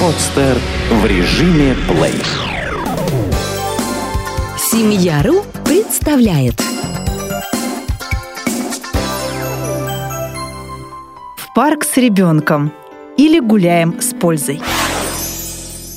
Подстер в режиме плей. Семья.ру представляет В парк с ребенком или гуляем с пользой.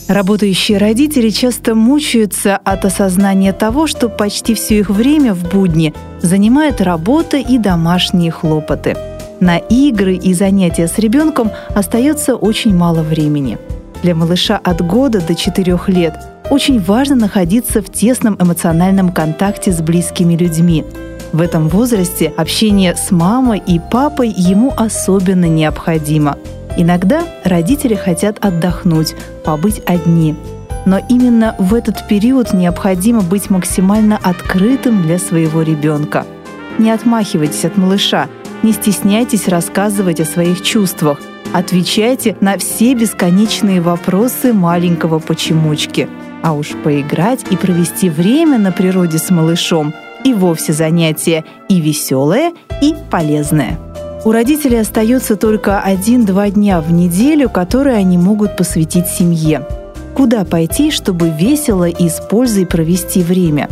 Работающие родители часто мучаются от осознания того, что почти все их время в будни занимает работа и домашние хлопоты. На игры и занятия с ребенком остается очень мало времени. Для малыша от года до 4 лет очень важно находиться в тесном эмоциональном контакте с близкими людьми. В этом возрасте общение с мамой и папой ему особенно необходимо – Иногда родители хотят отдохнуть, побыть одни. Но именно в этот период необходимо быть максимально открытым для своего ребенка. Не отмахивайтесь от малыша, не стесняйтесь рассказывать о своих чувствах, отвечайте на все бесконечные вопросы маленького почемучки. А уж поиграть и провести время на природе с малышом и вовсе занятие и веселое, и полезное. У родителей остается только один-два дня в неделю, которые они могут посвятить семье. Куда пойти, чтобы весело и с пользой провести время?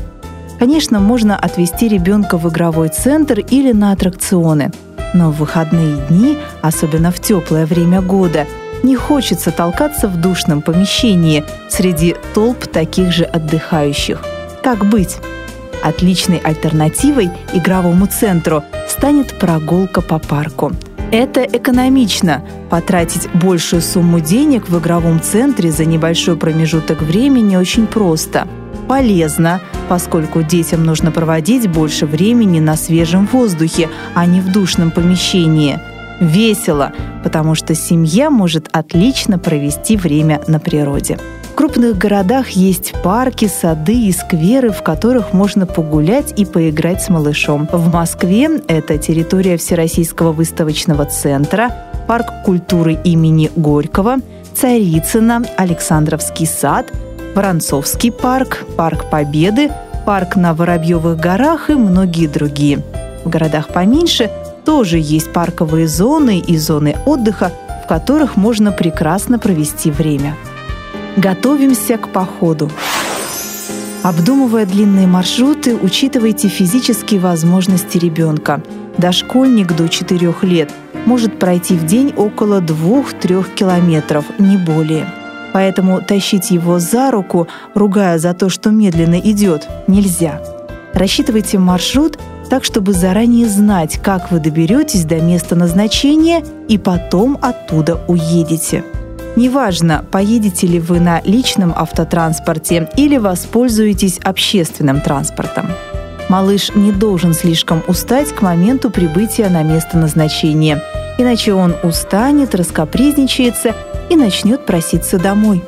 Конечно, можно отвезти ребенка в игровой центр или на аттракционы. Но в выходные дни, особенно в теплое время года, не хочется толкаться в душном помещении среди толп таких же отдыхающих. Как быть? Отличной альтернативой игровому центру станет прогулка по парку. Это экономично – потратить большую сумму денег в игровом центре за небольшой промежуток времени очень просто. Полезно, поскольку детям нужно проводить больше времени на свежем воздухе, а не в душном помещении. Весело, потому что семья может отлично провести время на природе крупных городах есть парки, сады и скверы, в которых можно погулять и поиграть с малышом. В Москве это территория Всероссийского выставочного центра, парк культуры имени Горького, Царицына, Александровский сад, Воронцовский парк, парк Победы, парк на Воробьевых горах и многие другие. В городах поменьше тоже есть парковые зоны и зоны отдыха, в которых можно прекрасно провести время. Готовимся к походу. Обдумывая длинные маршруты, учитывайте физические возможности ребенка. Дошкольник до 4 лет может пройти в день около 2-3 километров, не более. Поэтому тащить его за руку, ругая за то, что медленно идет, нельзя. Рассчитывайте маршрут так, чтобы заранее знать, как вы доберетесь до места назначения и потом оттуда уедете. Неважно, поедете ли вы на личном автотранспорте или воспользуетесь общественным транспортом. Малыш не должен слишком устать к моменту прибытия на место назначения, иначе он устанет, раскопризничается и начнет проситься домой.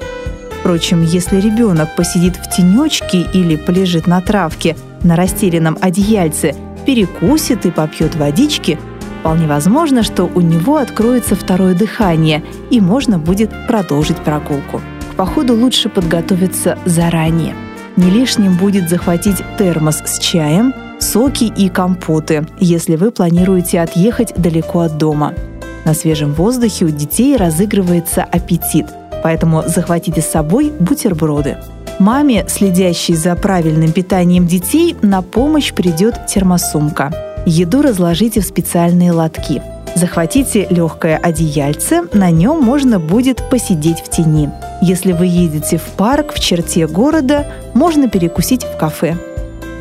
Впрочем, если ребенок посидит в тенечке или полежит на травке на расстеленном одеяльце, перекусит и попьет водички – Вполне возможно, что у него откроется второе дыхание, и можно будет продолжить прогулку. К походу лучше подготовиться заранее. Не лишним будет захватить термос с чаем, соки и компоты, если вы планируете отъехать далеко от дома. На свежем воздухе у детей разыгрывается аппетит, поэтому захватите с собой бутерброды. Маме, следящей за правильным питанием детей, на помощь придет термосумка – Еду разложите в специальные лотки. Захватите легкое одеяльце, на нем можно будет посидеть в тени. Если вы едете в парк в черте города, можно перекусить в кафе.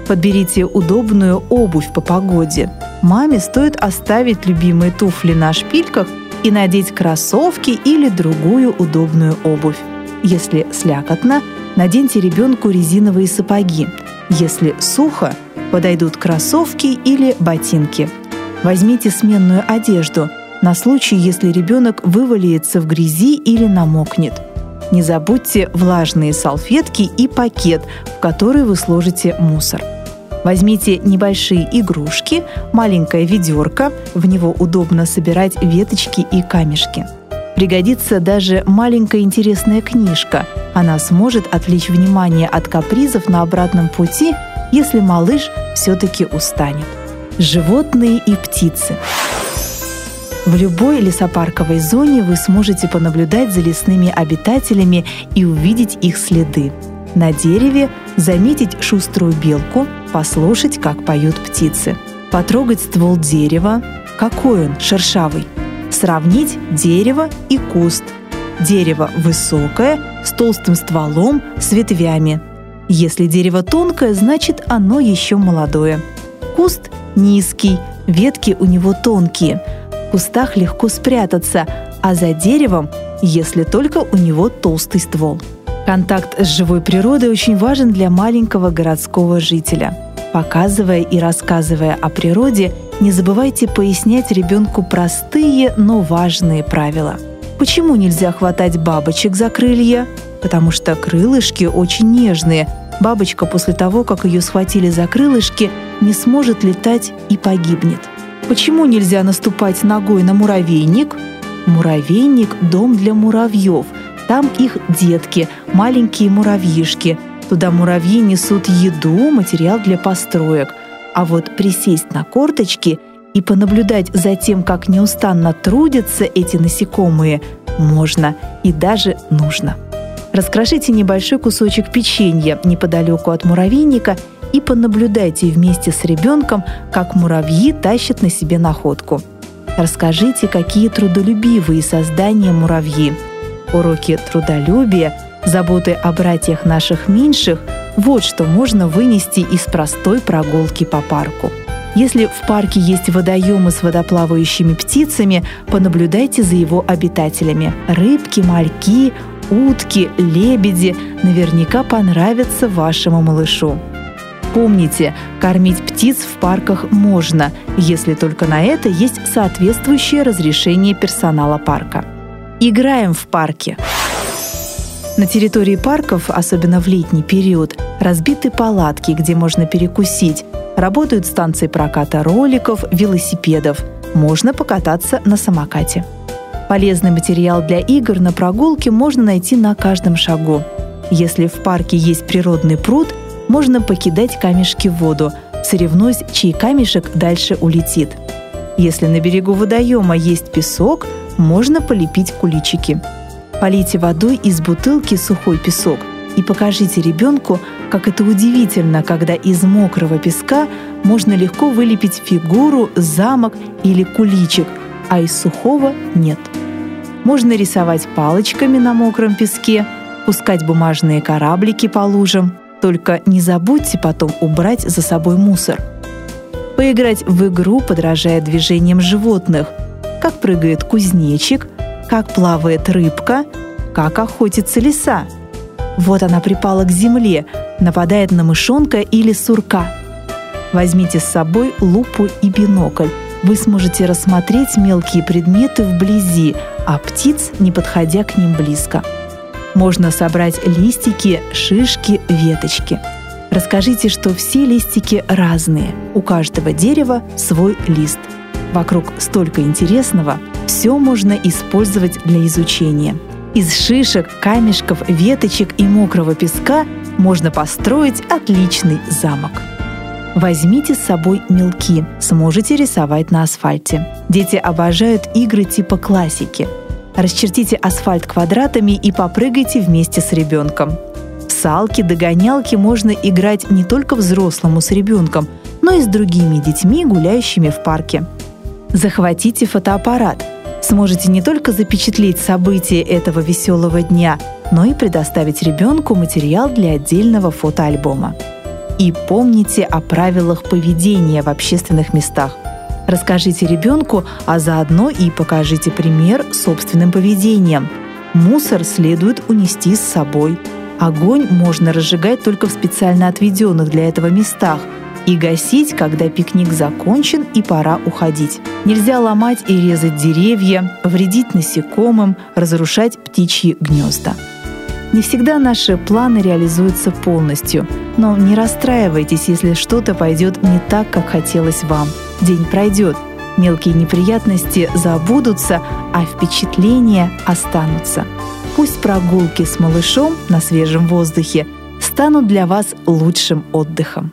Подберите удобную обувь по погоде. Маме стоит оставить любимые туфли на шпильках и надеть кроссовки или другую удобную обувь. Если слякотно, наденьте ребенку резиновые сапоги. Если сухо, Подойдут кроссовки или ботинки. Возьмите сменную одежду на случай, если ребенок вывалится в грязи или намокнет. Не забудьте влажные салфетки и пакет, в который вы сложите мусор. Возьмите небольшие игрушки, маленькое ведерко, в него удобно собирать веточки и камешки. Пригодится даже маленькая интересная книжка. Она сможет отвлечь внимание от капризов на обратном пути если малыш все-таки устанет. Животные и птицы. В любой лесопарковой зоне вы сможете понаблюдать за лесными обитателями и увидеть их следы. На дереве заметить шуструю белку, послушать, как поют птицы. Потрогать ствол дерева, какой он, шершавый. Сравнить дерево и куст. Дерево высокое, с толстым стволом, с ветвями. Если дерево тонкое, значит оно еще молодое. Куст низкий, ветки у него тонкие. В кустах легко спрятаться, а за деревом, если только у него толстый ствол. Контакт с живой природой очень важен для маленького городского жителя. Показывая и рассказывая о природе, не забывайте пояснять ребенку простые, но важные правила. Почему нельзя хватать бабочек за крылья? Потому что крылышки очень нежные. Бабочка после того, как ее схватили за крылышки, не сможет летать и погибнет. Почему нельзя наступать ногой на муравейник? Муравейник – дом для муравьев – там их детки, маленькие муравьишки. Туда муравьи несут еду, материал для построек. А вот присесть на корточки и понаблюдать за тем, как неустанно трудятся эти насекомые, можно и даже нужно. Раскрошите небольшой кусочек печенья неподалеку от муравейника и понаблюдайте вместе с ребенком, как муравьи тащат на себе находку. Расскажите, какие трудолюбивые создания муравьи – уроки трудолюбия, заботы о братьях наших меньших – вот что можно вынести из простой прогулки по парку. Если в парке есть водоемы с водоплавающими птицами, понаблюдайте за его обитателями. Рыбки, мальки, утки, лебеди наверняка понравятся вашему малышу. Помните, кормить птиц в парках можно, если только на это есть соответствующее разрешение персонала парка. Играем в парке. На территории парков, особенно в летний период, разбиты палатки, где можно перекусить. Работают станции проката роликов, велосипедов. Можно покататься на самокате. Полезный материал для игр на прогулке можно найти на каждом шагу. Если в парке есть природный пруд, можно покидать камешки в воду, соревнуясь, чей камешек дальше улетит. Если на берегу водоема есть песок – можно полепить куличики. Полейте водой из бутылки сухой песок и покажите ребенку, как это удивительно, когда из мокрого песка можно легко вылепить фигуру, замок или куличик, а из сухого нет. Можно рисовать палочками на мокром песке, пускать бумажные кораблики по лужам. Только не забудьте потом убрать за собой мусор. Поиграть в игру, подражая движениям животных – как прыгает кузнечик, как плавает рыбка, как охотится лиса. Вот она припала к земле, нападает на мышонка или сурка. Возьмите с собой лупу и бинокль. Вы сможете рассмотреть мелкие предметы вблизи, а птиц, не подходя к ним близко. Можно собрать листики, шишки, веточки. Расскажите, что все листики разные. У каждого дерева свой лист – Вокруг столько интересного, все можно использовать для изучения. Из шишек, камешков, веточек и мокрого песка можно построить отличный замок. Возьмите с собой мелки, сможете рисовать на асфальте. Дети обожают игры типа классики. Расчертите асфальт квадратами и попрыгайте вместе с ребенком. В салки, догонялки можно играть не только взрослому с ребенком, но и с другими детьми, гуляющими в парке. Захватите фотоаппарат. Сможете не только запечатлеть события этого веселого дня, но и предоставить ребенку материал для отдельного фотоальбома. И помните о правилах поведения в общественных местах. Расскажите ребенку, а заодно и покажите пример собственным поведением. Мусор следует унести с собой. Огонь можно разжигать только в специально отведенных для этого местах – и гасить, когда пикник закончен и пора уходить. Нельзя ломать и резать деревья, вредить насекомым, разрушать птичьи гнезда. Не всегда наши планы реализуются полностью, но не расстраивайтесь, если что-то пойдет не так, как хотелось вам. День пройдет, мелкие неприятности забудутся, а впечатления останутся. Пусть прогулки с малышом на свежем воздухе станут для вас лучшим отдыхом.